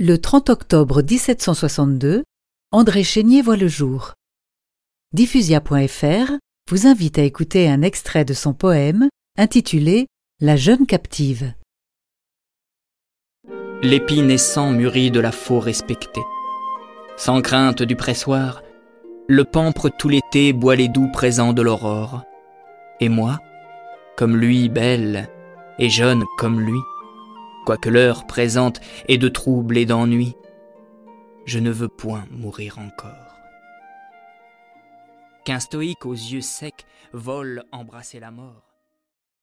Le 30 octobre 1762, André Chénier voit le jour. Diffusia.fr vous invite à écouter un extrait de son poème intitulé La jeune captive. L'épi naissant mûrit de la faux respectée. Sans crainte du pressoir, le pampre tout l'été boit les doux présents de l'aurore. Et moi, comme lui belle, et jeune comme lui, quoique l'heure présente est de trouble et d'ennui, je ne veux point mourir encore. Qu'un stoïque aux yeux secs vole embrasser la mort.